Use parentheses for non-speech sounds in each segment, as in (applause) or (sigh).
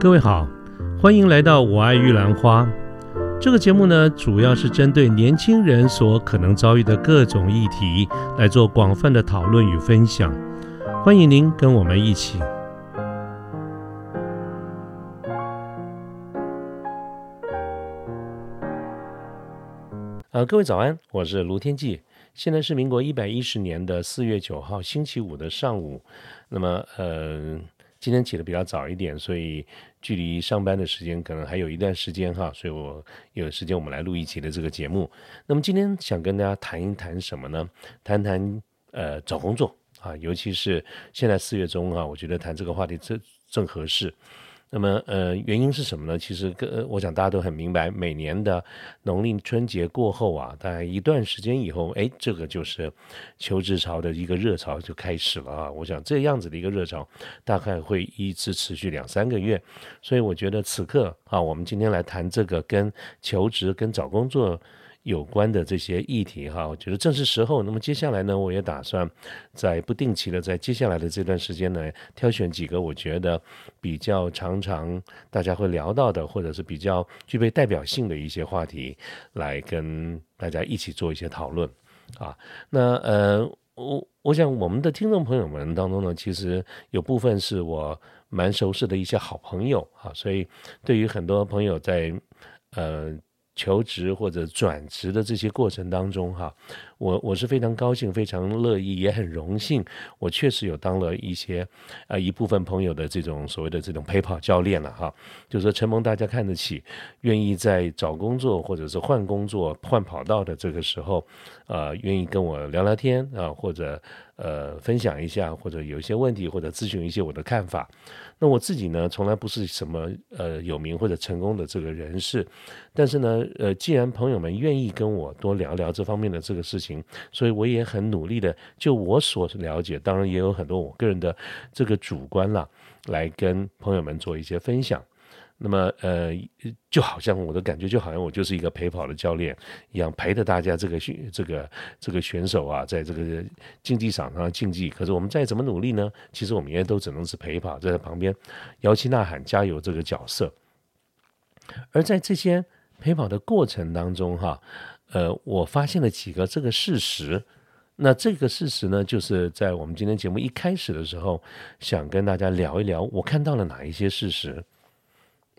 各位好，欢迎来到《我爱玉兰花》这个节目呢，主要是针对年轻人所可能遭遇的各种议题来做广泛的讨论与分享。欢迎您跟我们一起。呃，各位早安，我是卢天记，现在是民国一百一十年的四月九号星期五的上午。那么，呃。今天起的比较早一点，所以距离上班的时间可能还有一段时间哈，所以我有时间我们来录一期的这个节目。那么今天想跟大家谈一谈什么呢？谈谈呃找工作啊，尤其是现在四月中啊，我觉得谈这个话题正正合适。那么，呃，原因是什么呢？其实，呃，我想大家都很明白，每年的农历春节过后啊，大概一段时间以后，哎，这个就是求职潮的一个热潮就开始了啊。我想这样子的一个热潮，大概会一直持续两三个月。所以，我觉得此刻啊，我们今天来谈这个跟求职、跟找工作。有关的这些议题哈，我觉得正是时候。那么接下来呢，我也打算在不定期的在接下来的这段时间呢，挑选几个我觉得比较常常大家会聊到的，或者是比较具备代表性的一些话题，来跟大家一起做一些讨论啊。那呃，我我想我们的听众朋友们当中呢，其实有部分是我蛮熟识的一些好朋友啊，所以对于很多朋友在呃。求职或者转职的这些过程当中，哈，我我是非常高兴、非常乐意，也很荣幸。我确实有当了一些，呃，一部分朋友的这种所谓的这种陪跑教练了，哈，就是说承蒙大家看得起，愿意在找工作或者是换工作、换跑道的这个时候，呃，愿意跟我聊聊天啊，或者呃分享一下，或者有一些问题，或者咨询一些我的看法。那我自己呢，从来不是什么呃有名或者成功的这个人士，但是呢，呃，既然朋友们愿意跟我多聊聊这方面的这个事情，所以我也很努力的，就我所了解，当然也有很多我个人的这个主观啦，来跟朋友们做一些分享。那么，呃，就好像我的感觉，就好像我就是一个陪跑的教练一样，陪着大家这个选这个这个选手啊，在这个竞技场上竞技。可是我们再怎么努力呢？其实我们也都只能是陪跑，在旁边摇旗呐喊、加油这个角色。而在这些陪跑的过程当中，哈，呃，我发现了几个这个事实。那这个事实呢，就是在我们今天节目一开始的时候，想跟大家聊一聊，我看到了哪一些事实。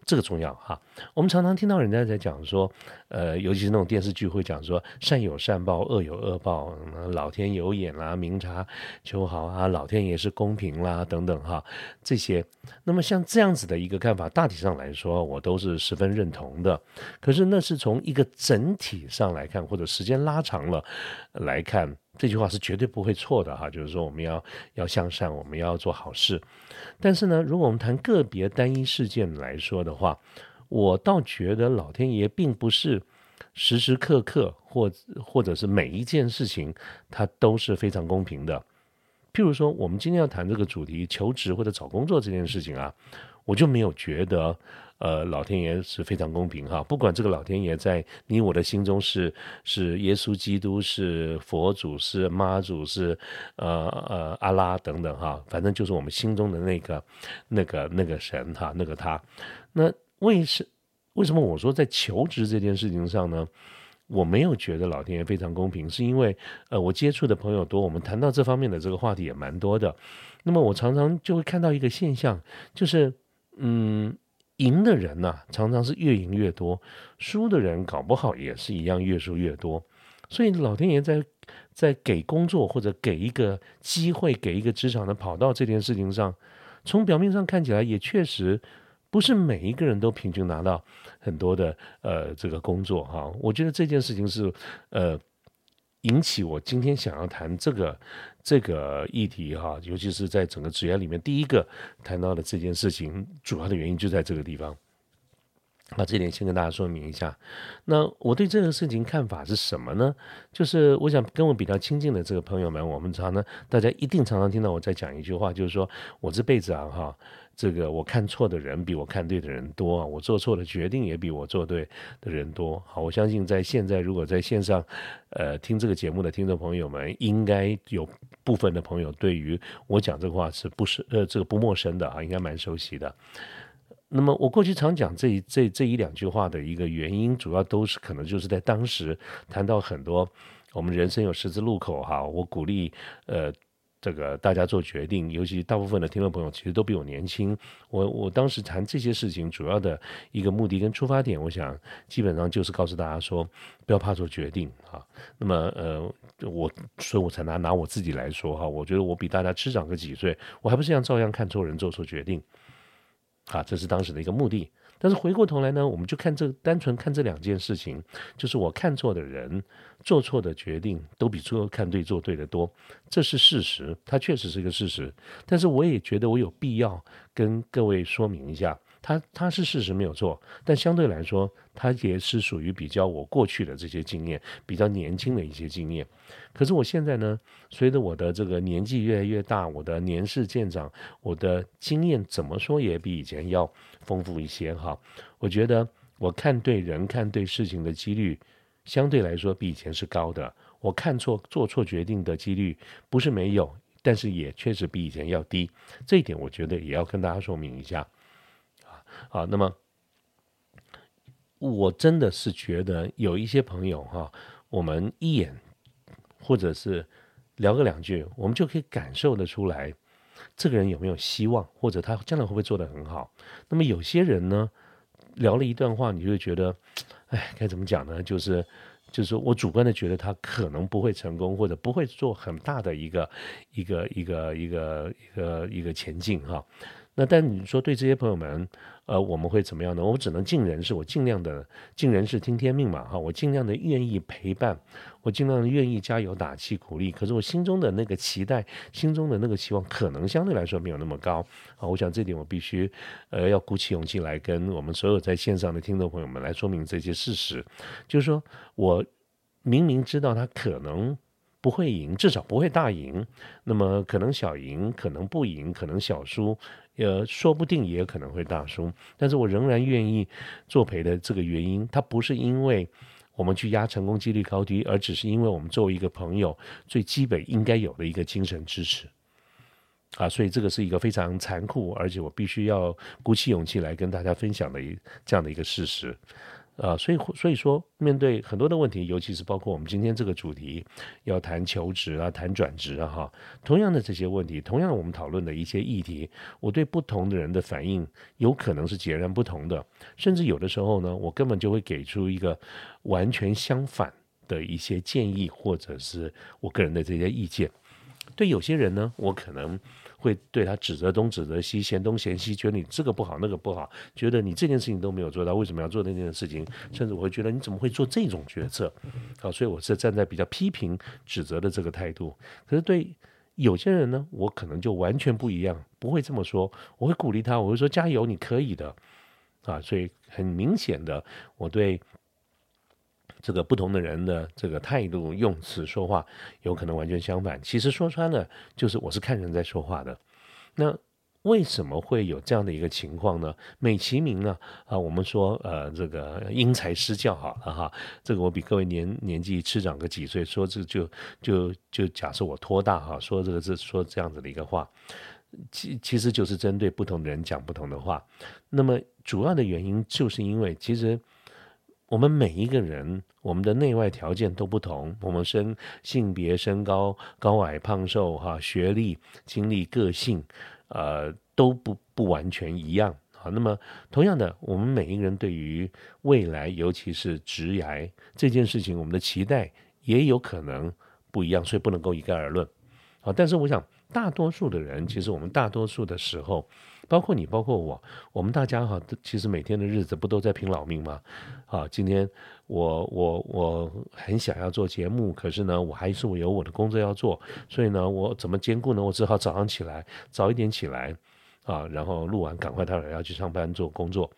这个重要哈，我们常常听到人家在讲说，呃，尤其是那种电视剧会讲说，善有善报，恶有恶报，老天有眼啦，明察秋毫啊，老天爷是公平啦，等等哈，这些。那么像这样子的一个看法，大体上来说，我都是十分认同的。可是那是从一个整体上来看，或者时间拉长了来看。这句话是绝对不会错的哈，就是说我们要要向善，我们要做好事。但是呢，如果我们谈个别单一事件来说的话，我倒觉得老天爷并不是时时刻刻或或者是每一件事情，它都是非常公平的。譬如说，我们今天要谈这个主题，求职或者找工作这件事情啊，我就没有觉得。呃，老天爷是非常公平哈，不管这个老天爷在你我的心中是是耶稣基督是佛祖是妈祖是呃呃阿拉等等哈，反正就是我们心中的那个那个那个神哈，那个他。那为什为什么我说在求职这件事情上呢？我没有觉得老天爷非常公平，是因为呃我接触的朋友多，我们谈到这方面的这个话题也蛮多的。那么我常常就会看到一个现象，就是嗯。赢的人呢，常常是越赢越多；输的人搞不好也是一样，越输越多。所以老天爷在在给工作或者给一个机会、给一个职场的跑道这件事情上，从表面上看起来也确实不是每一个人都平均拿到很多的呃这个工作哈。我觉得这件事情是呃。引起我今天想要谈这个这个议题哈，尤其是在整个职业里面，第一个谈到的这件事情，主要的原因就在这个地方。那这点先跟大家说明一下。那我对这个事情看法是什么呢？就是我想跟我比较亲近的这个朋友们，我们常呢大家一定常常听到我在讲一句话，就是说我这辈子啊哈。这个我看错的人比我看对的人多啊，我做错的决定也比我做对的人多。好，我相信在现在如果在线上，呃，听这个节目的听众朋友们，应该有部分的朋友对于我讲这个话是不是呃这个不陌生的啊，应该蛮熟悉的。那么我过去常讲这这这一两句话的一个原因，主要都是可能就是在当时谈到很多我们人生有十字路口哈，我鼓励呃。这个大家做决定，尤其大部分的听众朋友其实都比我年轻。我我当时谈这些事情，主要的一个目的跟出发点，我想基本上就是告诉大家说，不要怕做决定啊。那么呃，我所以我才拿拿我自己来说哈，我觉得我比大家迟长个几岁，我还不是一样照样看错人做错决定啊，这是当时的一个目的。但是回过头来呢，我们就看这单纯看这两件事情，就是我看错的人做错的决定，都比做看对做对的多，这是事实，它确实是一个事实。但是我也觉得我有必要跟各位说明一下。它它是事实没有错，但相对来说，它也是属于比较我过去的这些经验，比较年轻的一些经验。可是我现在呢，随着我的这个年纪越来越大，我的年事渐长，我的经验怎么说也比以前要丰富一些哈。我觉得我看对人、看对事情的几率，相对来说比以前是高的。我看错、做错决定的几率不是没有，但是也确实比以前要低。这一点我觉得也要跟大家说明一下。好，那么我真的是觉得有一些朋友哈，我们一眼或者是聊个两句，我们就可以感受得出来，这个人有没有希望，或者他将来会不会做得很好。那么有些人呢，聊了一段话，你就会觉得，哎，该怎么讲呢？就是就是我主观的觉得他可能不会成功，或者不会做很大的一个一个一个一个一个一个前进哈。那但你说对这些朋友们，呃，我们会怎么样呢？我只能尽人事，我尽量的尽人事听天命嘛，哈，我尽量的愿意陪伴，我尽量的愿意加油打气鼓励。可是我心中的那个期待，心中的那个期望，可能相对来说没有那么高啊。我想这点我必须，呃，要鼓起勇气来跟我们所有在线上的听众朋友们来说明这些事实，就是说我明明知道他可能。不会赢，至少不会大赢。那么可能小赢，可能不赢，可能小输，呃，说不定也可能会大输。但是我仍然愿意作陪的这个原因，它不是因为我们去压成功几率高低，而只是因为我们作为一个朋友最基本应该有的一个精神支持。啊，所以这个是一个非常残酷，而且我必须要鼓起勇气来跟大家分享的一这样的一个事实。啊，所以所以说，面对很多的问题，尤其是包括我们今天这个主题，要谈求职啊，谈转职啊，哈，同样的这些问题，同样我们讨论的一些议题，我对不同的人的反应有可能是截然不同的，甚至有的时候呢，我根本就会给出一个完全相反的一些建议，或者是我个人的这些意见。对有些人呢，我可能。会对他指责东指责西，嫌东嫌西，觉得你这个不好那个不好，觉得你这件事情都没有做到，为什么要做那件事情？甚至我会觉得你怎么会做这种决策？啊，所以我是站在比较批评指责的这个态度。可是对有些人呢，我可能就完全不一样，不会这么说，我会鼓励他，我会说加油，你可以的。啊，所以很明显的，我对。这个不同的人的这个态度、用词、说话，有可能完全相反。其实说穿了，就是我是看人在说话的。那为什么会有这样的一个情况呢？美其名呢，啊，我们说，呃，这个因材施教好了哈。这个我比各位年年纪吃长个几岁，说这就就就假设我托大哈，说这个是说这样子的一个话，其其实就是针对不同的人讲不同的话。那么主要的原因就是因为其实。我们每一个人，我们的内外条件都不同，我们身性别、身高、高矮、胖瘦，哈，学历、经历、个性，呃，都不不完全一样啊。那么，同样的，我们每一个人对于未来，尤其是职涯这件事情，我们的期待也有可能不一样，所以不能够一概而论啊。但是，我想，大多数的人，其实我们大多数的时候。包括你，包括我，我们大家哈，其实每天的日子不都在拼老命吗？啊，今天我我我很想要做节目，可是呢，我还是我有我的工作要做，所以呢，我怎么兼顾呢？我只好早上起来早一点起来，啊，然后录完赶快到要去上班做工作。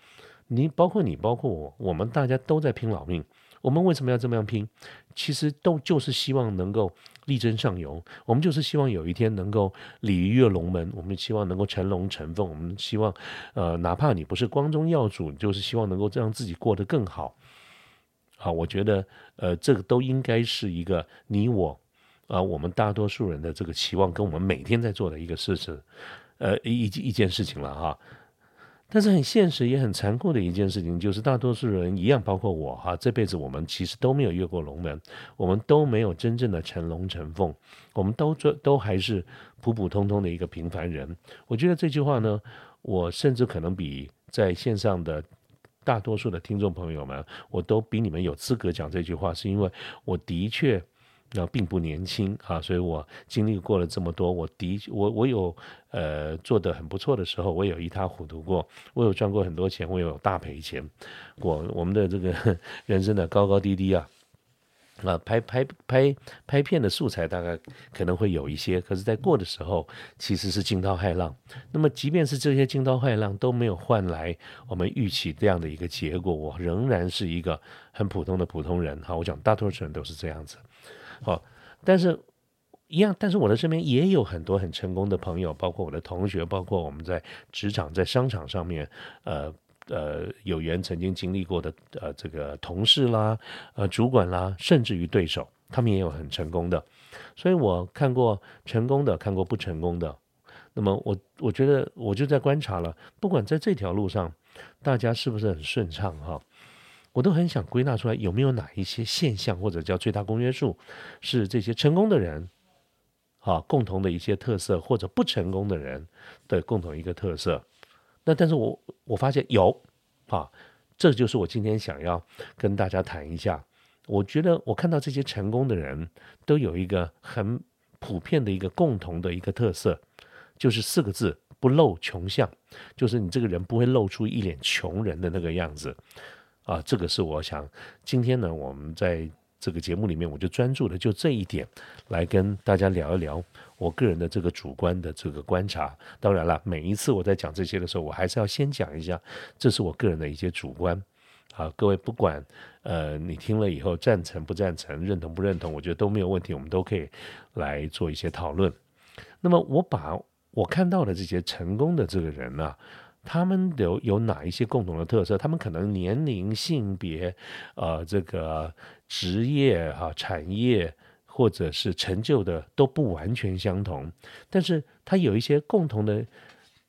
你包括你，包括我，我们大家都在拼老命。我们为什么要这么样拼？其实都就是希望能够力争上游。我们就是希望有一天能够鲤鱼跃龙门。我们希望能够成龙成凤。我们希望，呃，哪怕你不是光宗耀祖，就是希望能够让自己过得更好。好，我觉得，呃，这个都应该是一个你我，啊，我们大多数人的这个期望，跟我们每天在做的一个事情，呃，一一件事情了哈。但是很现实也很残酷的一件事情，就是大多数人一样，包括我哈，这辈子我们其实都没有越过龙门，我们都没有真正的成龙成凤，我们都做都还是普普通通的一个平凡人。我觉得这句话呢，我甚至可能比在线上的大多数的听众朋友们，我都比你们有资格讲这句话，是因为我的确。那并不年轻啊，所以我经历过了这么多，我的我我有呃做的很不错的时候，我有一塌糊涂过，我有赚过很多钱，我有大赔钱过，我们的这个 (laughs) 人生的高高低低啊，啊拍拍拍拍片的素材大概可能会有一些，可是，在过的时候其实是惊涛骇浪。那么，即便是这些惊涛骇浪都没有换来我们预期这样的一个结果，我仍然是一个很普通的普通人。哈，我讲大多数人都是这样子。好，但是一样，但是我的身边也有很多很成功的朋友，包括我的同学，包括我们在职场、在商场上面，呃呃，有缘曾经经历过的呃这个同事啦，呃主管啦，甚至于对手，他们也有很成功的。所以我看过成功的，看过不成功的。那么我我觉得我就在观察了，不管在这条路上，大家是不是很顺畅哈。我都很想归纳出来，有没有哪一些现象或者叫最大公约数，是这些成功的人，啊，共同的一些特色，或者不成功的人的共同一个特色。那但是我我发现有，啊，这就是我今天想要跟大家谈一下。我觉得我看到这些成功的人都有一个很普遍的一个共同的一个特色，就是四个字：不露穷相，就是你这个人不会露出一脸穷人的那个样子。啊，这个是我想今天呢，我们在这个节目里面，我就专注的就这一点来跟大家聊一聊我个人的这个主观的这个观察。当然了，每一次我在讲这些的时候，我还是要先讲一下，这是我个人的一些主观。啊，各位不管呃你听了以后赞成不赞成、认同不认同，我觉得都没有问题，我们都可以来做一些讨论。那么我把我看到的这些成功的这个人呢？他们有有哪一些共同的特色？他们可能年龄、性别、呃，这个职业哈、产业或者是成就的都不完全相同，但是它有一些共同的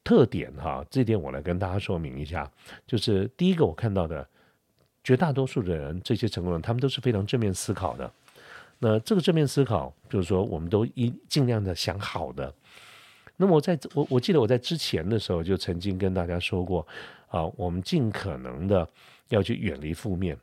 特点哈。这点我来跟大家说明一下，就是第一个我看到的，绝大多数的人，这些成功人，他们都是非常正面思考的。那这个正面思考，就是说，我们都一尽量的想好的。那么我在我我记得我在之前的时候就曾经跟大家说过，啊，我们尽可能的要去远离负面，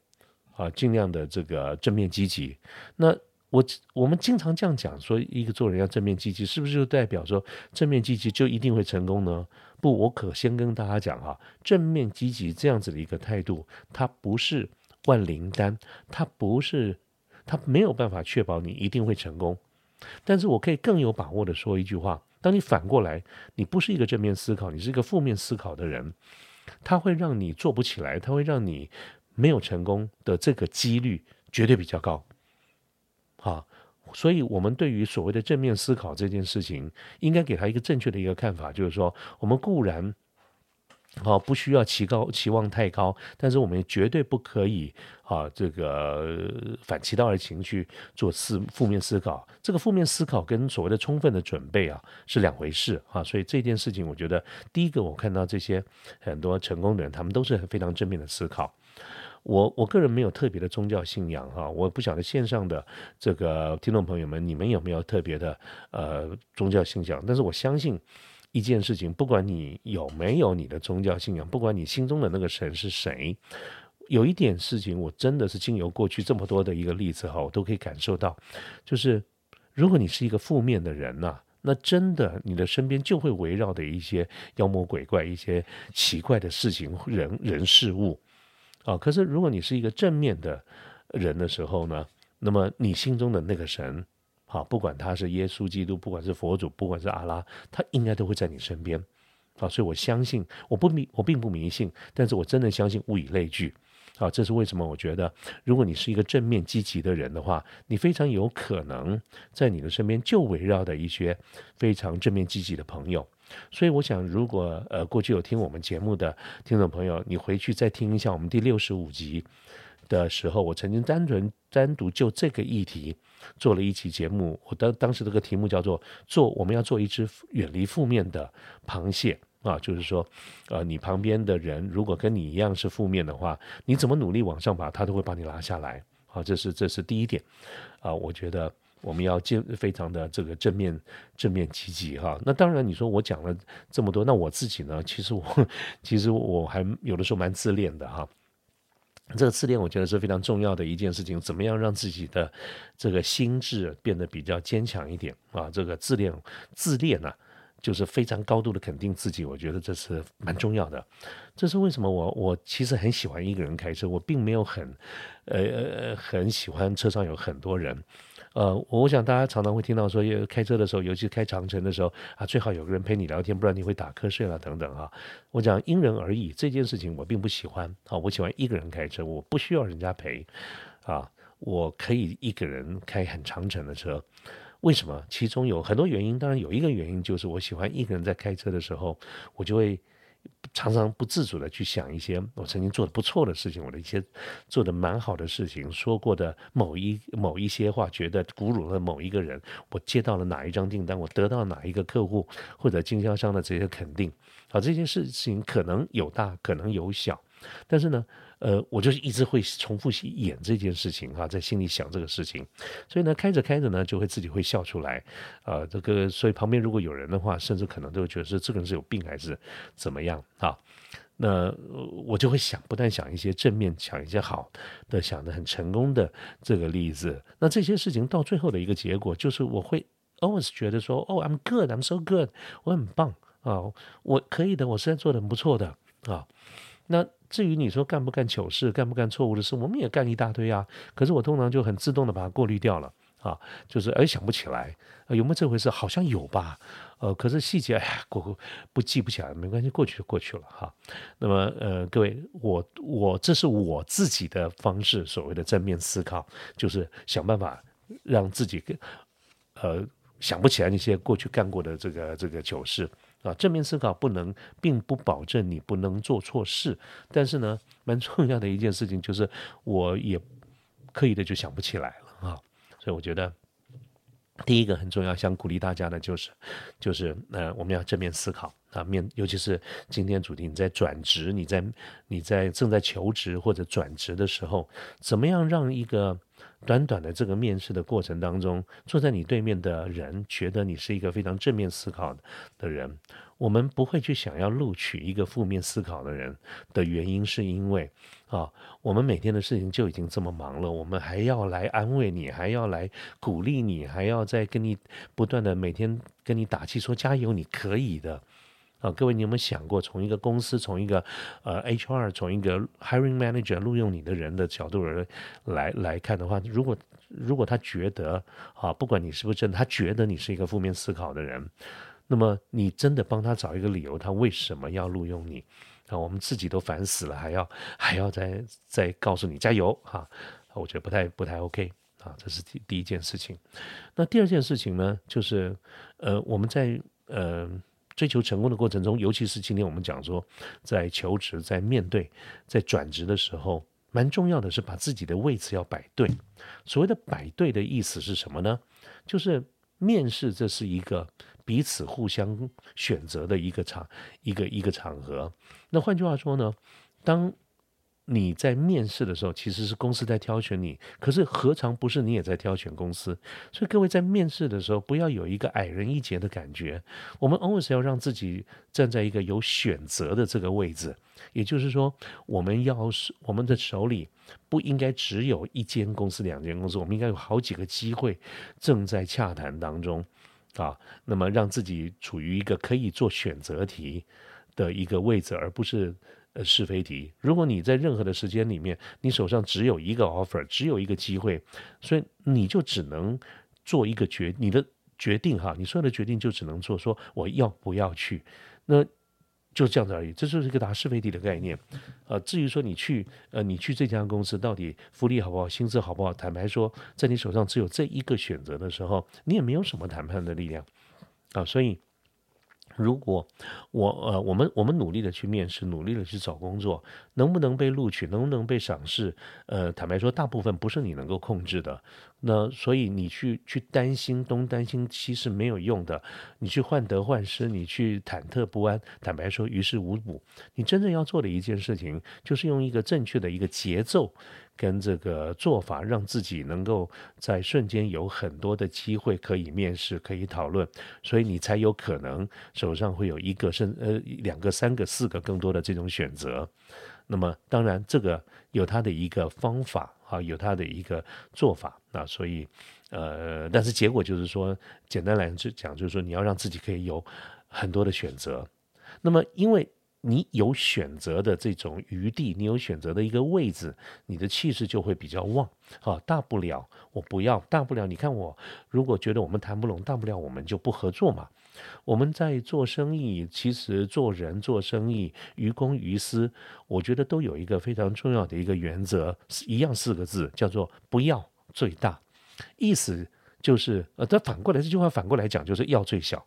啊，尽量的这个正面积极。那我我们经常这样讲，说一个做人要正面积极，是不是就代表说正面积极就一定会成功呢？不，我可先跟大家讲哈，正面积极这样子的一个态度，它不是万灵丹，它不是，它没有办法确保你一定会成功。但是我可以更有把握的说一句话。当你反过来，你不是一个正面思考，你是一个负面思考的人，他会让你做不起来，他会让你没有成功的这个几率绝对比较高。好，所以我们对于所谓的正面思考这件事情，应该给他一个正确的一个看法，就是说，我们固然。好，不需要期高期望太高，但是我们绝对不可以啊，这个反其道而行去做思负面思考。这个负面思考跟所谓的充分的准备啊是两回事啊。所以这件事情，我觉得第一个，我看到这些很多成功的人，他们都是非常正面的思考。我我个人没有特别的宗教信仰哈，我不晓得线上的这个听众朋友们，你们有没有特别的呃宗教信仰？但是我相信。一件事情，不管你有没有你的宗教信仰，不管你心中的那个神是谁，有一点事情，我真的是经由过去这么多的一个例子哈，我都可以感受到，就是如果你是一个负面的人呐，那真的你的身边就会围绕的一些妖魔鬼怪、一些奇怪的事情、人人事物啊。可是如果你是一个正面的人的时候呢，那么你心中的那个神。好，不管他是耶稣基督，不管是佛祖，不管是阿拉，他应该都会在你身边。好，所以我相信，我不迷，我并不迷信，但是我真的相信物以类聚。好，这是为什么？我觉得，如果你是一个正面积极的人的话，你非常有可能在你的身边就围绕的一些非常正面积极的朋友。所以，我想，如果呃过去有听我们节目的听众朋友，你回去再听一下我们第六十五集。的时候，我曾经单纯单独就这个议题做了一期节目。我当当时这个题目叫做“做我们要做一只远离负面的螃蟹”。啊，就是说，呃，你旁边的人如果跟你一样是负面的话，你怎么努力往上爬，他都会把你拉下来。好，这是这是第一点，啊，我觉得我们要建非常的这个正面正面积极哈。那当然，你说我讲了这么多，那我自己呢？其实我其实我还有的时候蛮自恋的哈。这个自恋，我觉得是非常重要的一件事情。怎么样让自己的这个心智变得比较坚强一点啊？这个自恋自恋呢，就是非常高度的肯定自己。我觉得这是蛮重要的。这是为什么？我我其实很喜欢一个人开车，我并没有很呃呃很喜欢车上有很多人。呃，我想大家常常会听到说，开车的时候，尤其开长城的时候啊，最好有个人陪你聊天，不然你会打瞌睡了等等啊。我讲因人而异，这件事情我并不喜欢啊，我喜欢一个人开车，我不需要人家陪啊，我可以一个人开很长程的车。为什么？其中有很多原因，当然有一个原因就是我喜欢一个人在开车的时候，我就会。常常不自主的去想一些我曾经做的不错的事情，我的一些做的蛮好的事情，说过的某一某一些话，觉得鼓舞了某一个人，我接到了哪一张订单，我得到哪一个客户或者经销商的这些肯定，好，这些事情可能有大，可能有小，但是呢。呃，我就是一直会重复演这件事情哈，在心里想这个事情，所以呢，开着开着呢，就会自己会笑出来，啊，这个，所以旁边如果有人的话，甚至可能都会觉得是这个人是有病还是怎么样啊？那我就会想，不但想一些正面，想一些好的，想的很成功的这个例子。那这些事情到最后的一个结果，就是我会 always 觉得说，哦，I'm good，I'm so good，我很棒啊，我可以的，我现在做的很不错的啊。那至于你说干不干糗事，干不干错误的事，我们也干一大堆啊。可是我通常就很自动的把它过滤掉了啊，就是哎想不起来，有没有这回事？好像有吧，呃，可是细节哎呀过不记不起来，没关系，过去就过去了哈。那么呃各位，我我这是我自己的方式，所谓的正面思考，就是想办法让自己呃想不起来那些过去干过的这个这个糗事。啊，正面思考不能，并不保证你不能做错事，但是呢，蛮重要的一件事情就是，我也刻意的就想不起来了啊，所以我觉得第一个很重要，想鼓励大家的就是，就是呃，我们要正面思考啊，面尤其是今天主题，你在转职，你在你在正在求职或者转职的时候，怎么样让一个。短短的这个面试的过程当中，坐在你对面的人觉得你是一个非常正面思考的人。我们不会去想要录取一个负面思考的人的原因，是因为啊，我们每天的事情就已经这么忙了，我们还要来安慰你，还要来鼓励你，还要再跟你不断的每天跟你打气，说加油，你可以的。啊，各位，你有没有想过，从一个公司，从一个呃 HR，从一个 hiring manager 录用你的人的角度而来来看的话，如果如果他觉得啊，不管你是不是真的，他觉得你是一个负面思考的人，那么你真的帮他找一个理由，他为什么要录用你？啊，我们自己都烦死了，还要还要再再告诉你加油哈，我觉得不太不太 OK 啊，这是第第一件事情。那第二件事情呢，就是呃，我们在呃。追求成功的过程中，尤其是今天我们讲说，在求职、在面对、在转职的时候，蛮重要的是把自己的位置要摆对。所谓的摆对的意思是什么呢？就是面试这是一个彼此互相选择的一个场、一个一个场合。那换句话说呢，当你在面试的时候，其实是公司在挑选你，可是何尝不是你也在挑选公司？所以各位在面试的时候，不要有一个矮人一截的感觉。我们 always 要让自己站在一个有选择的这个位置，也就是说，我们要是我们的手里不应该只有一间公司、两间公司，我们应该有好几个机会正在洽谈当中啊。那么让自己处于一个可以做选择题的一个位置，而不是。呃，是非题。如果你在任何的时间里面，你手上只有一个 offer，只有一个机会，所以你就只能做一个决，你的决定哈，你所有的决定就只能做说我要不要去，那就这样子而已。这就是一个答是非题的概念。呃，至于说你去，呃，你去这家公司到底福利好不好，薪资好不好，坦白说，在你手上只有这一个选择的时候，你也没有什么谈判的力量啊，所以。如果我呃，我们我们努力的去面试，努力的去找工作，能不能被录取，能不能被赏识，呃，坦白说，大部分不是你能够控制的。那所以你去去担心东担心西是没有用的，你去患得患失，你去忐忑不安，坦白说于事无补。你真正要做的一件事情，就是用一个正确的一个节奏跟这个做法，让自己能够在瞬间有很多的机会可以面试，可以讨论，所以你才有可能手上会有一个甚呃两个、三个、四个更多的这种选择。那么当然这个有它的一个方法。啊，有他的一个做法，那所以，呃，但是结果就是说，简单来讲，就是说你要让自己可以有很多的选择。那么，因为你有选择的这种余地，你有选择的一个位置，你的气势就会比较旺。啊，大不了我不要，大不了你看我，如果觉得我们谈不拢，大不了我们就不合作嘛。我们在做生意，其实做人做生意，于公于私，我觉得都有一个非常重要的一个原则，一样四个字，叫做不要最大。意思就是，呃，它反过来这句话反过来讲，就是要最小。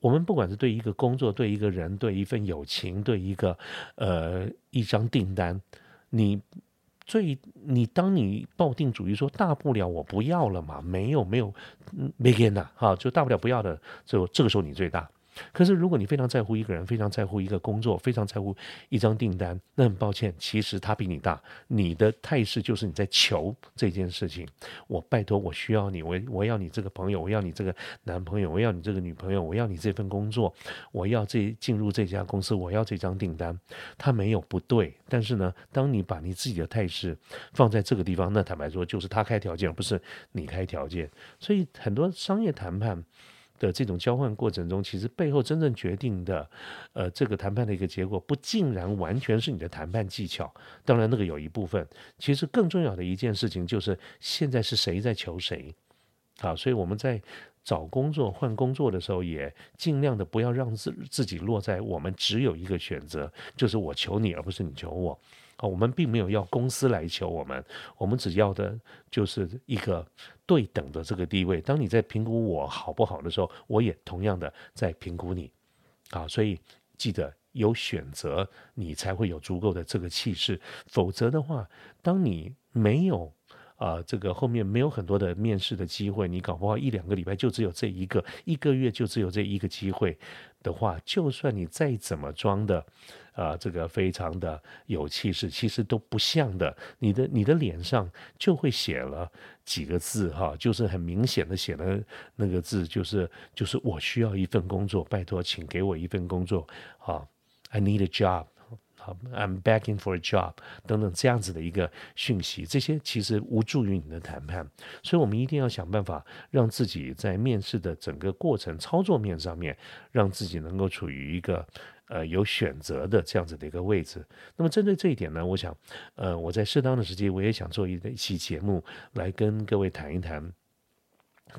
我们不管是对一个工作，对一个人，对一份友情，对一个呃一张订单，你。最你当你抱定主义说大不了我不要了嘛，没有没有，没给呐，哈，就大不了不要的，就这个时候你最大。可是，如果你非常在乎一个人，非常在乎一个工作，非常在乎一张订单，那很抱歉，其实他比你大。你的态势就是你在求这件事情。我拜托，我需要你，我我要你这个朋友，我要你这个男朋友，我要你这个女朋友，我要你这份工作，我要这进入这家公司，我要这张订单。他没有不对，但是呢，当你把你自己的态势放在这个地方，那坦白说，就是他开条件，而不是你开条件。所以很多商业谈判。的这种交换过程中，其实背后真正决定的，呃，这个谈判的一个结果，不竟然完全是你的谈判技巧。当然，那个有一部分，其实更重要的一件事情就是现在是谁在求谁，啊，所以我们在找工作、换工作的时候，也尽量的不要让自自己落在我们只有一个选择，就是我求你，而不是你求我。啊，我们并没有要公司来求我们，我们只要的就是一个对等的这个地位。当你在评估我好不好的时候，我也同样的在评估你。啊，所以记得有选择，你才会有足够的这个气势。否则的话，当你没有啊，这个后面没有很多的面试的机会，你搞不好一两个礼拜就只有这一个，一个月就只有这一个机会的话，就算你再怎么装的。啊，这个非常的有气势，其实都不像的。你的你的脸上就会写了几个字哈，就是很明显的写了那个字，就是就是我需要一份工作，拜托，请给我一份工作啊，I need a job，好，I'm begging for a job，等等这样子的一个讯息，这些其实无助于你的谈判，所以我们一定要想办法让自己在面试的整个过程操作面上面，让自己能够处于一个。呃，有选择的这样子的一个位置。那么针对这一点呢，我想，呃，我在适当的时机，我也想做一一期节目，来跟各位谈一谈，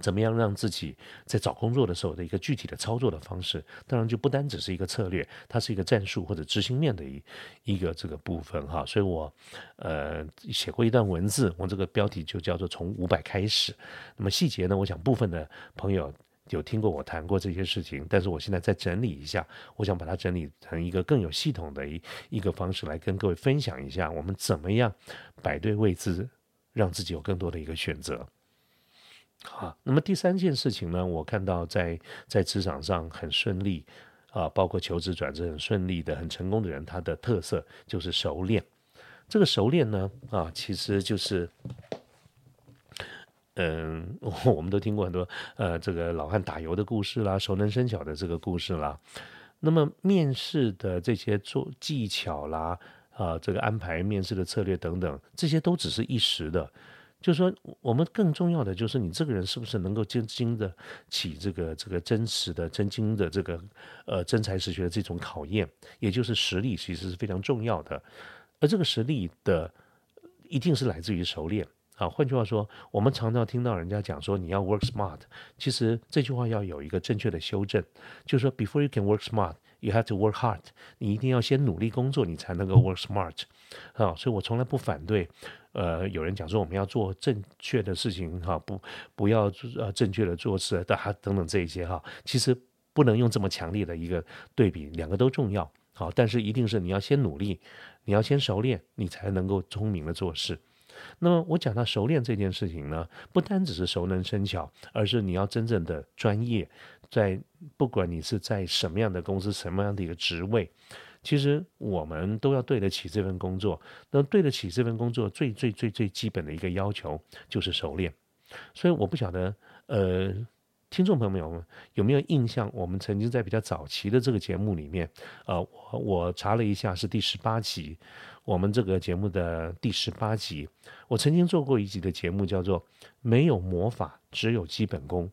怎么样让自己在找工作的时候的一个具体的操作的方式。当然，就不单只是一个策略，它是一个战术或者执行面的一一个这个部分哈。所以我呃写过一段文字，我这个标题就叫做从五百开始。那么细节呢，我想部分的朋友。有听过我谈过这些事情，但是我现在再整理一下，我想把它整理成一个更有系统的一一个方式来跟各位分享一下，我们怎么样摆对位置，让自己有更多的一个选择。好，那么第三件事情呢，我看到在在职场上很顺利啊，包括求职转职很顺利的、很成功的人，他的特色就是熟练。这个熟练呢，啊，其实就是。嗯，(laughs) 我们都听过很多呃，这个老汉打油的故事啦，熟能生巧的这个故事啦。那么面试的这些做技巧啦，啊，这个安排面试的策略等等，这些都只是一时的。就是说，我们更重要的就是你这个人是不是能够经经得起这个这个真实的真经的这个呃真才实学的这种考验，也就是实力其实是非常重要的。而这个实力的一定是来自于熟练。啊，换句话说，我们常常听到人家讲说你要 work smart，其实这句话要有一个正确的修正，就是说 before you can work smart，you have to work hard。你一定要先努力工作，你才能够 work smart。啊，所以我从来不反对，呃，有人讲说我们要做正确的事情，哈，不不要呃正确的做事的哈等等这一些哈，其实不能用这么强烈的一个对比，两个都重要。好，但是一定是你要先努力，你要先熟练，你才能够聪明的做事。那么我讲到熟练这件事情呢，不单只是熟能生巧，而是你要真正的专业，在不管你是在什么样的公司、什么样的一个职位，其实我们都要对得起这份工作。那对得起这份工作，最最最最基本的一个要求就是熟练。所以我不晓得，呃。听众朋友们有没有印象？我们曾经在比较早期的这个节目里面，呃，我我查了一下，是第十八集，我们这个节目的第十八集，我曾经做过一集的节目，叫做《没有魔法，只有基本功》。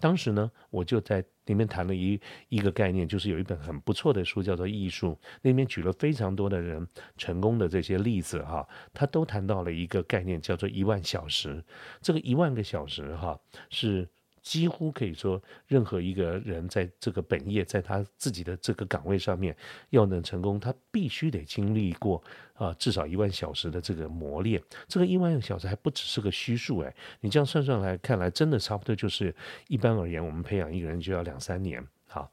当时呢，我就在里面谈了一一个概念，就是有一本很不错的书，叫做《艺术》，那边举了非常多的人成功的这些例子哈，他都谈到了一个概念，叫做一万小时。这个一万个小时哈是。几乎可以说，任何一个人在这个本业，在他自己的这个岗位上面要能成功，他必须得经历过啊至少一万小时的这个磨练。这个一万小时还不只是个虚数哎，你这样算算来看来，真的差不多就是一般而言，我们培养一个人就要两三年。好，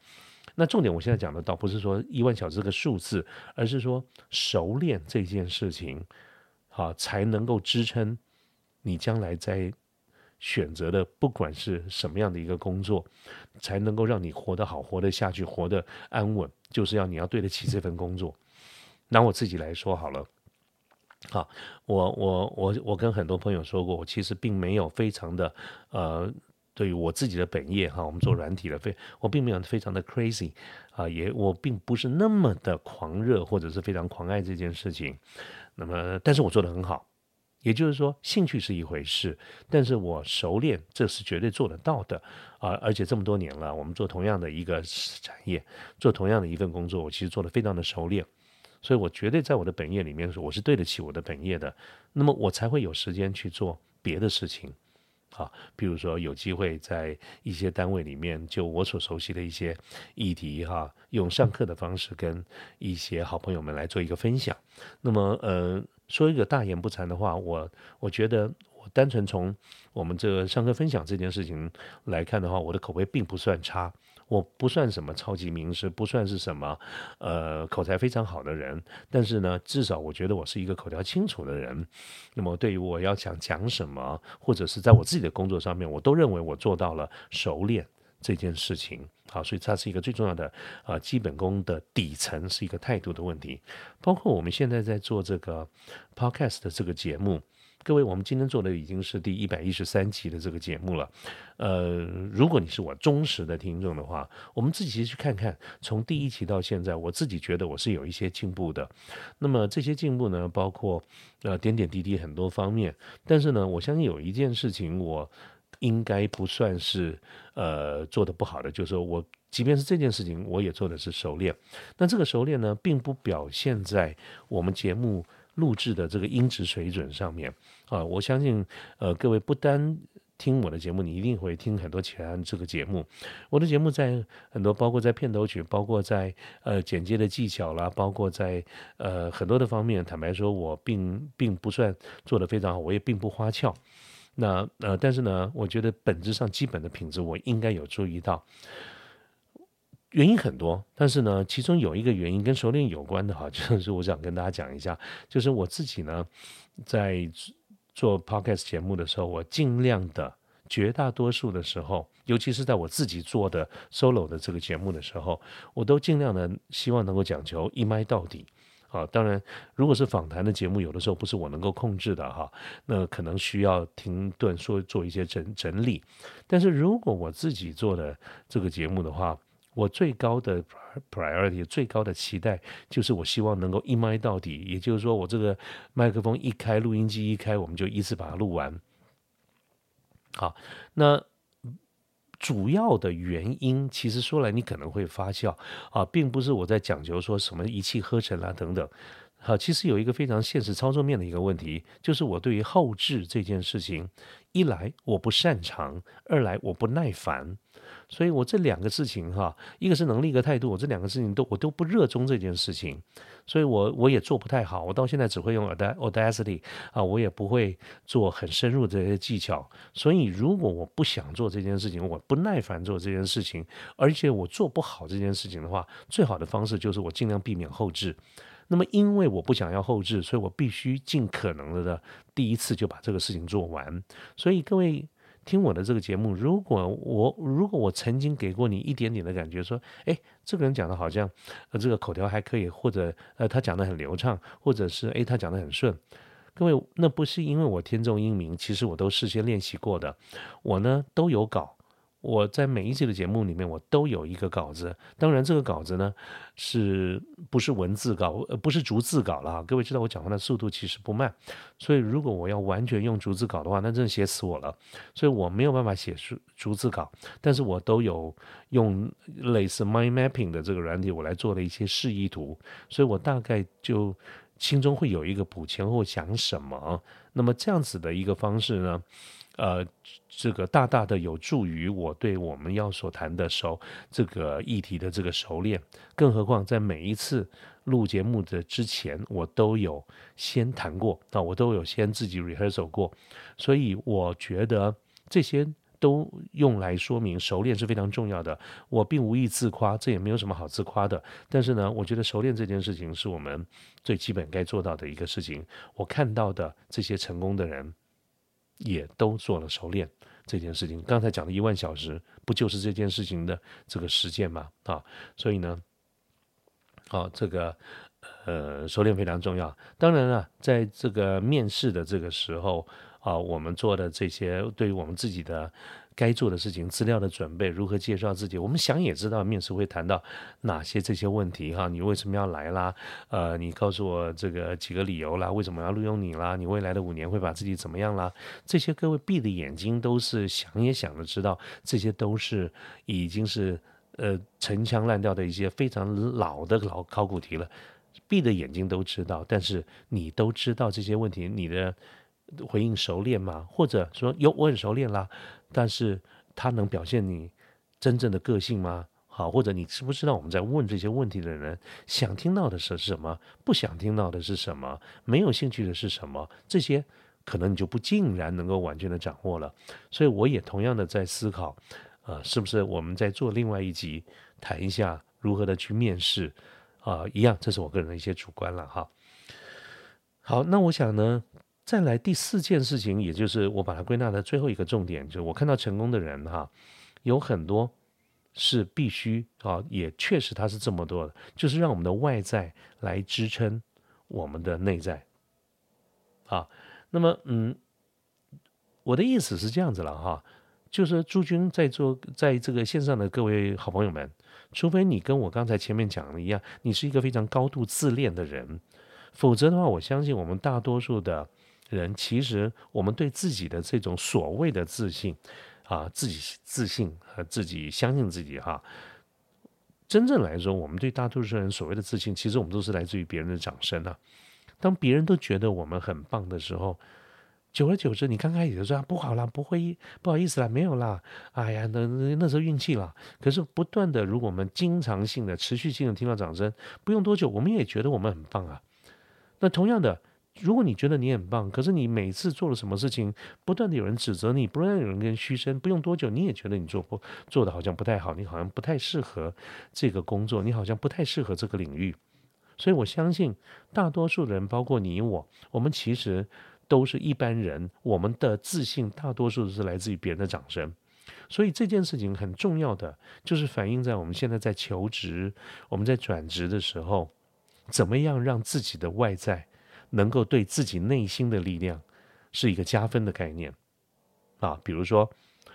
那重点我现在讲的倒不是说一万小时这个数字，而是说熟练这件事情，好才能够支撑你将来在。选择的不管是什么样的一个工作，才能够让你活得好、活得下去、活得安稳，就是要你要对得起这份工作。拿我自己来说好了，好，我我我我跟很多朋友说过，我其实并没有非常的呃，对于我自己的本业哈，我们做软体的非，我并没有非常的 crazy 啊，也我并不是那么的狂热或者是非常狂爱这件事情。那么，但是我做的很好。也就是说，兴趣是一回事，但是我熟练，这是绝对做得到的啊！而且这么多年了，我们做同样的一个产业，做同样的一份工作，我其实做得非常的熟练，所以我绝对在我的本业里面，我是对得起我的本业的，那么我才会有时间去做别的事情，啊，比如说有机会在一些单位里面，就我所熟悉的一些议题哈，用上课的方式跟一些好朋友们来做一个分享，那么呃。说一个大言不惭的话，我我觉得我单纯从我们这个上课分享这件事情来看的话，我的口碑并不算差，我不算什么超级名师，不算是什么呃口才非常好的人，但是呢，至少我觉得我是一个口条清楚的人。那么对于我要想讲什么，或者是在我自己的工作上面，我都认为我做到了熟练。这件事情，好，所以它是一个最重要的啊基本功的底层，是一个态度的问题。包括我们现在在做这个 podcast 的这个节目，各位，我们今天做的已经是第一百一十三集的这个节目了。呃，如果你是我忠实的听众的话，我们自己去看看，从第一期到现在，我自己觉得我是有一些进步的。那么这些进步呢，包括呃点点滴滴很多方面，但是呢，我相信有一件事情我。应该不算是呃做的不好的，就是说我即便是这件事情，我也做的是熟练。那这个熟练呢，并不表现在我们节目录制的这个音质水准上面啊。我相信呃各位不单听我的节目，你一定会听很多其他这个节目。我的节目在很多，包括在片头曲，包括在呃剪接的技巧啦，包括在呃很多的方面，坦白说，我并并不算做的非常好，我也并不花俏。那呃，但是呢，我觉得本质上基本的品质我应该有注意到，原因很多，但是呢，其中有一个原因跟熟练有关的哈，(laughs) 就是我想跟大家讲一下，就是我自己呢，在做 podcast 节目的时候，我尽量的绝大多数的时候，尤其是在我自己做的 solo 的这个节目的时候，我都尽量的希望能够讲求一麦到底。啊，当然，如果是访谈的节目，有的时候不是我能够控制的哈，那可能需要停顿说做一些整整理。但是如果我自己做的这个节目的话，我最高的 priority 最高的期待就是我希望能够一麦到底，也就是说我这个麦克风一开，录音机一开，我们就一次把它录完。好，那。主要的原因，其实说来你可能会发笑啊，并不是我在讲究说什么一气呵成啦等等，好，其实有一个非常现实操作面的一个问题，就是我对于后置这件事情，一来我不擅长，二来我不耐烦，所以我这两个事情哈，一个是能力，一个态度，我这两个事情都我都不热衷这件事情，所以我我也做不太好，我到现在只会用 Audacity 啊，我也不会做很深入这些技巧，所以如果我不想做这件事情，我不耐烦做这件事情，而且我做不好这件事情的话，最好的方式就是我尽量避免后置。那么，因为我不想要后置，所以我必须尽可能的第一次就把这个事情做完。所以各位听我的这个节目，如果我如果我曾经给过你一点点的感觉，说，哎，这个人讲的好像，呃，这个口条还可以，或者呃，他讲的很流畅，或者是哎，他讲的很顺，各位，那不是因为我天纵英明，其实我都事先练习过的，我呢都有稿。我在每一期的节目里面，我都有一个稿子。当然，这个稿子呢，是不是文字稿？呃，不是逐字稿了哈。各位知道我讲话的速度其实不慢，所以如果我要完全用逐字稿的话，那真的写死我了。所以我没有办法写逐逐字稿，但是我都有用类似 Mind Mapping 的这个软体，我来做了一些示意图，所以我大概就心中会有一个补前后讲什么。那么这样子的一个方式呢？呃，这个大大的有助于我对我们要所谈的熟这个议题的这个熟练，更何况在每一次录节目的之前，我都有先谈过啊，我都有先自己 rehearsal 过，所以我觉得这些都用来说明熟练是非常重要的。我并无意自夸，这也没有什么好自夸的。但是呢，我觉得熟练这件事情是我们最基本该做到的一个事情。我看到的这些成功的人。也都做了熟练这件事情。刚才讲的一万小时，不就是这件事情的这个实践吗？啊，所以呢，好，这个呃，熟练非常重要。当然了，在这个面试的这个时候啊，我们做的这些对于我们自己的。该做的事情、资料的准备、如何介绍自己，我们想也知道，面试会谈到哪些这些问题哈？你为什么要来啦？呃，你告诉我这个几个理由啦？为什么要录用你啦？你未来的五年会把自己怎么样啦？这些各位闭着眼睛都是想也想的知道，这些都是已经是呃陈腔滥调的一些非常老的老考古题了，闭着眼睛都知道。但是你都知道这些问题，你的回应熟练吗？或者说有我很熟练啦？但是他能表现你真正的个性吗？好，或者你知不知道我们在问这些问题的人想听到的是什么，不想听到的是什么，没有兴趣的是什么？这些可能你就不尽然能够完全的掌握了。所以我也同样的在思考，呃，是不是我们在做另外一集谈一下如何的去面试啊？一样，这是我个人的一些主观了哈。好，那我想呢。再来第四件事情，也就是我把它归纳的最后一个重点，就是我看到成功的人哈，有很多是必须啊，也确实他是这么多的，就是让我们的外在来支撑我们的内在。啊，那么嗯，我的意思是这样子了哈，就是朱军在座在这个线上的各位好朋友们，除非你跟我刚才前面讲的一样，你是一个非常高度自恋的人，否则的话，我相信我们大多数的。人其实，我们对自己的这种所谓的自信，啊，自己自信和自己相信自己哈，真正来说，我们对大多数人所谓的自信，其实我们都是来自于别人的掌声啊。当别人都觉得我们很棒的时候，久而久之，你刚开始就说不好啦，不会，不好意思啦，没有啦，哎呀，那那时候运气啦。可是不断的，如果我们经常性的、持续性的听到掌声，不用多久，我们也觉得我们很棒啊。那同样的。如果你觉得你很棒，可是你每次做了什么事情，不断的有人指责你，不断有人跟嘘声，不用多久，你也觉得你做不做的好像不太好，你好像不太适合这个工作，你好像不太适合这个领域。所以我相信大多数人，包括你我，我们其实都是一般人，我们的自信大多数是来自于别人的掌声。所以这件事情很重要的，就是反映在我们现在在求职，我们在转职的时候，怎么样让自己的外在。能够对自己内心的力量是一个加分的概念啊，比如说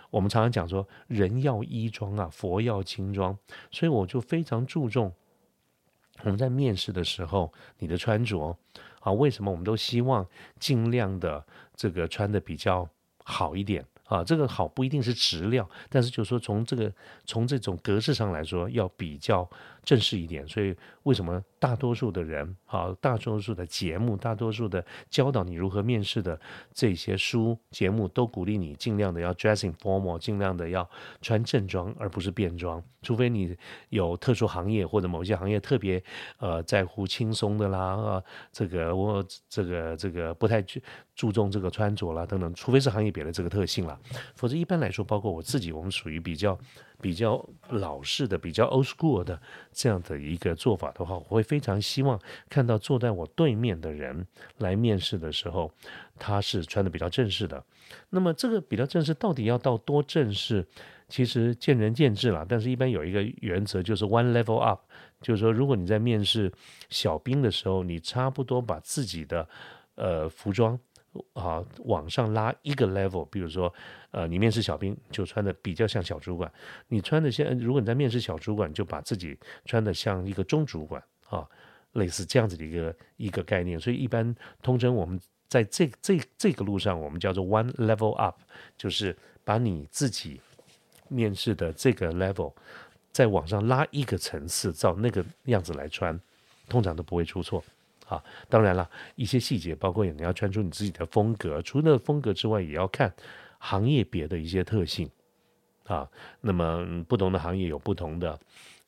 我们常常讲说人要衣装啊，佛要金装，所以我就非常注重我们在面试的时候你的穿着啊，为什么我们都希望尽量的这个穿的比较好一点啊？这个好不一定是质料，但是就是说从这个从这种格式上来说要比较正式一点，所以为什么大多数的人，好，大多数的节目，大多数的教导你如何面试的这些书节目，都鼓励你尽量的要 dressing formal，尽量的要穿正装，而不是便装。除非你有特殊行业或者某些行业特别呃在乎轻松的啦，啊，这个我这个这个不太注重这个穿着啦等等，除非是行业别的这个特性啦，否则一般来说，包括我自己，我们属于比较。比较老式的、比较 old school 的这样的一个做法的话，我会非常希望看到坐在我对面的人来面试的时候，他是穿的比较正式的。那么这个比较正式到底要到多正式，其实见仁见智了。但是一般有一个原则，就是 one level up，就是说如果你在面试小兵的时候，你差不多把自己的呃服装。啊，往上拉一个 level，比如说，呃，你面试小兵就穿的比较像小主管，你穿的像，如果你在面试小主管，就把自己穿的像一个中主管啊，类似这样子的一个一个概念。所以一般通称我们在这这这个路上，我们叫做 one level up，就是把你自己面试的这个 level 再往上拉一个层次，照那个样子来穿，通常都不会出错。啊，当然了，一些细节，包括你要穿出你自己的风格，除了风格之外，也要看行业别的一些特性。啊，那么不同的行业有不同的。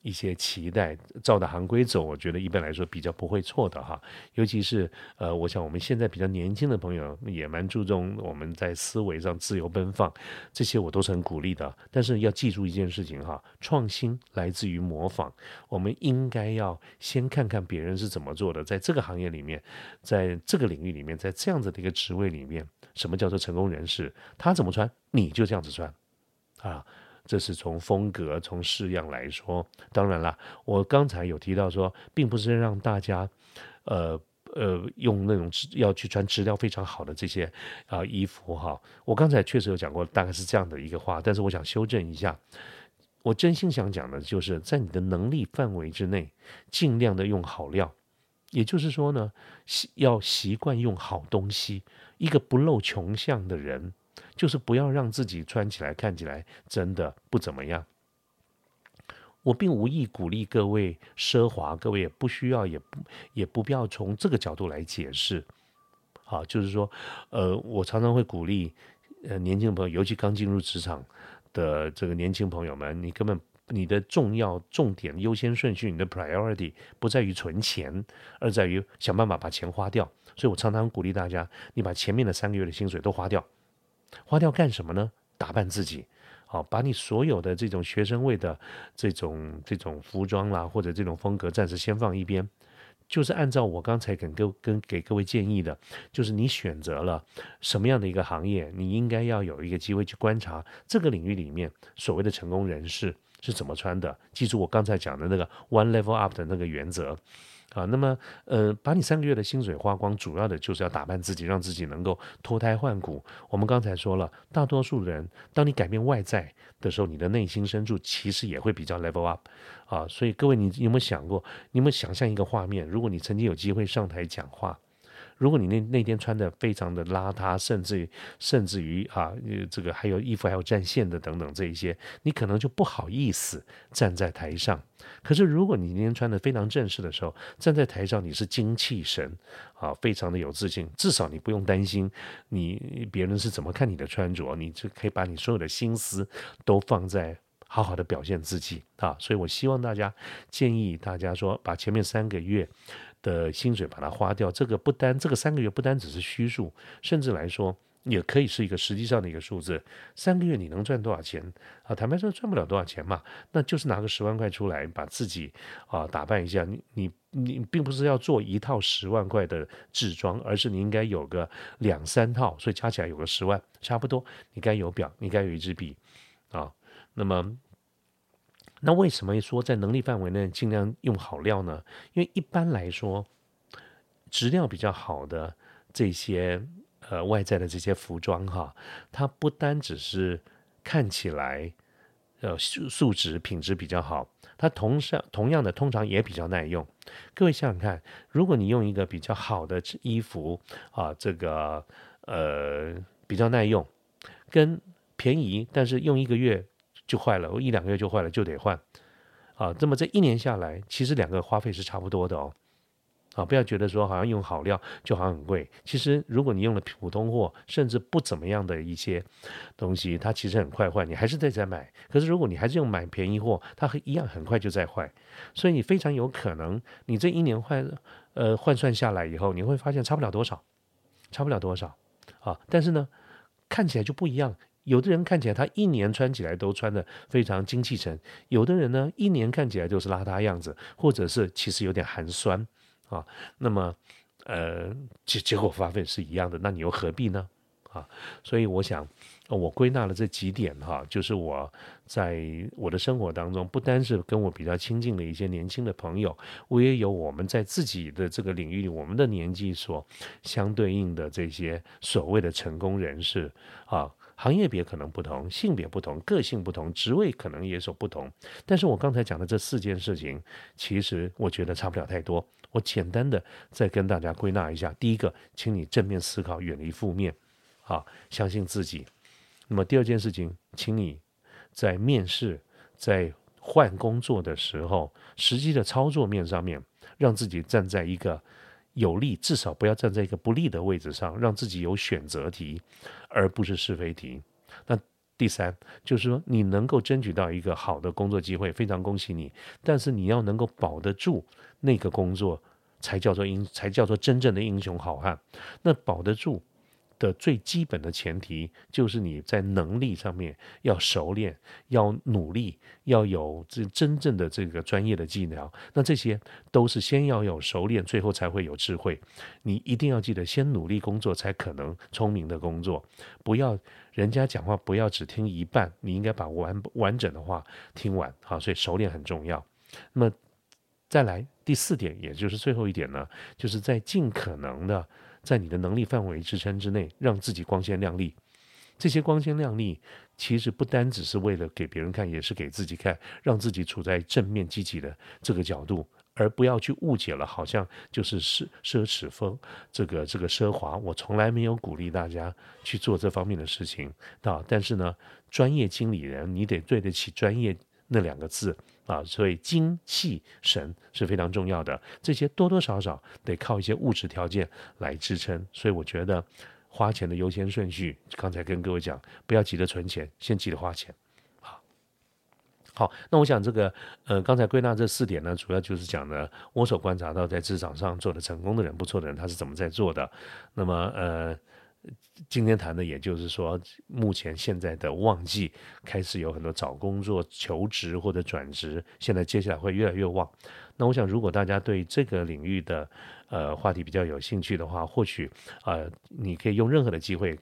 一些期待，照着行规走，我觉得一般来说比较不会错的哈。尤其是呃，我想我们现在比较年轻的朋友也蛮注重我们在思维上自由奔放，这些我都是很鼓励的。但是要记住一件事情哈，创新来自于模仿。我们应该要先看看别人是怎么做的，在这个行业里面，在这个领域里面，在这样子的一个职位里面，什么叫做成功人士？他怎么穿，你就这样子穿啊。这是从风格、从式样来说，当然了，我刚才有提到说，并不是让大家，呃呃，用那种要去穿质量非常好的这些啊衣服哈。我刚才确实有讲过，大概是这样的一个话，但是我想修正一下，我真心想讲的就是在你的能力范围之内，尽量的用好料，也就是说呢，习要习惯用好东西，一个不露穷相的人。就是不要让自己穿起来看起来真的不怎么样。我并无意鼓励各位奢华，各位也不需要，也不也不必要从这个角度来解释。好，就是说，呃，我常常会鼓励呃年轻的朋友，尤其刚进入职场的这个年轻朋友们，你根本你的重要重点优先顺序，你的 priority 不在于存钱，而在于想办法把钱花掉。所以我常常鼓励大家，你把前面的三个月的薪水都花掉。花掉干什么呢？打扮自己，好，把你所有的这种学生味的这种这种服装啦，或者这种风格，暂时先放一边，就是按照我刚才跟各跟给各位建议的，就是你选择了什么样的一个行业，你应该要有一个机会去观察这个领域里面所谓的成功人士是怎么穿的。记住我刚才讲的那个 one level up 的那个原则。啊，那么，呃，把你三个月的薪水花光，主要的就是要打扮自己，让自己能够脱胎换骨。我们刚才说了，大多数人，当你改变外在的时候，你的内心深处其实也会比较 level up。啊，所以各位，你有没有想过，你有没有想象一个画面？如果你曾经有机会上台讲话。如果你那那天穿的非常的邋遢，甚至甚至于啊，这个还有衣服还有占线的等等这一些，你可能就不好意思站在台上。可是如果你那天穿的非常正式的时候，站在台上你是精气神啊，非常的有自信，至少你不用担心你别人是怎么看你的穿着，你就可以把你所有的心思都放在好好的表现自己啊。所以我希望大家建议大家说，把前面三个月。的薪水把它花掉，这个不单这个三个月不单只是虚数，甚至来说也可以是一个实际上的一个数字。三个月你能赚多少钱啊？坦白说赚不了多少钱嘛，那就是拿个十万块出来，把自己啊打扮一下。你你你并不是要做一套十万块的制装，而是你应该有个两三套，所以加起来有个十万，差不多。你该有表，你该有一支笔啊。那么。那为什么说在能力范围内尽量用好料呢？因为一般来说，质量比较好的这些呃外在的这些服装哈，它不单只是看起来呃素素质品质比较好，它同上同样的通常也比较耐用。各位想想看，如果你用一个比较好的衣服啊，这个呃比较耐用，跟便宜但是用一个月。就坏了，我一两个月就坏了，就得换，啊，那么这一年下来，其实两个花费是差不多的哦。啊，不要觉得说好像用好料就好像很贵。其实如果你用了普通货，甚至不怎么样的一些东西，它其实很快坏，你还是得再买。可是如果你还是用买便宜货，它一样很快就在坏。所以你非常有可能，你这一年换呃换算下来以后，你会发现差不了多少，差不了多少啊。但是呢，看起来就不一样。有的人看起来他一年穿起来都穿的非常精气神，有的人呢一年看起来就是邋遢样子，或者是其实有点寒酸。啊，那么，呃，结结果发现是一样的，那你又何必呢？啊，所以我想，我归纳了这几点哈，就是我在我的生活当中，不单是跟我比较亲近的一些年轻的朋友，我也有我们在自己的这个领域里，我们的年纪所相对应的这些所谓的成功人士啊。行业别可能不同，性别不同，个性不同，职位可能也所不同。但是我刚才讲的这四件事情，其实我觉得差不了太多。我简单的再跟大家归纳一下：第一个，请你正面思考，远离负面，啊，相信自己。那么第二件事情，请你在面试、在换工作的时候，实际的操作面上面，让自己站在一个。有利，至少不要站在一个不利的位置上，让自己有选择题，而不是是非题。那第三就是说，你能够争取到一个好的工作机会，非常恭喜你。但是你要能够保得住那个工作，才叫做英，才叫做真正的英雄好汉。那保得住。的最基本的前提就是你在能力上面要熟练，要努力，要有这真正的这个专业的技能。那这些都是先要有熟练，最后才会有智慧。你一定要记得，先努力工作，才可能聪明的工作。不要人家讲话，不要只听一半，你应该把完完整的话听完。好，所以熟练很重要。那么再来第四点，也就是最后一点呢，就是在尽可能的。在你的能力范围支撑之内，让自己光鲜亮丽。这些光鲜亮丽，其实不单只是为了给别人看，也是给自己看，让自己处在正面积极的这个角度，而不要去误解了，好像就是奢奢侈风，这个这个奢华。我从来没有鼓励大家去做这方面的事情啊。但是呢，专业经理人，你得对得起专业那两个字。啊，所以精气神是非常重要的，这些多多少少得靠一些物质条件来支撑。所以我觉得花钱的优先顺序，刚才跟各位讲，不要急着存钱，先急着花钱。好，好，那我想这个呃，刚才归纳这四点呢，主要就是讲呢，我所观察到在职场上做的成功的人、不错的人，他是怎么在做的。那么呃。今天谈的，也就是说，目前现在的旺季开始有很多找工作、求职或者转职，现在接下来会越来越旺。那我想，如果大家对这个领域的呃话题比较有兴趣的话，或许呃你可以用任何的机会、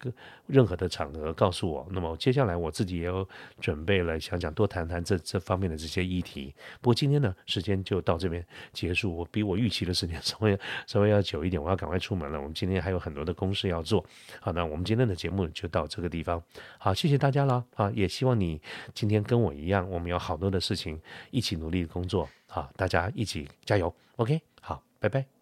任何的场合告诉我。那么接下来我自己也有准备了，想想多谈谈这这方面的这些议题。不过今天呢，时间就到这边结束。我比我预期的时间稍微稍微要久一点，我要赶快出门了。我们今天还有很多的公事要做。好，那我们今天的节目就到这个地方。好，谢谢大家了。啊，也希望你今天跟我一样，我们有好多的事情一起努力工作。啊，大家一起加油，OK，好，拜拜。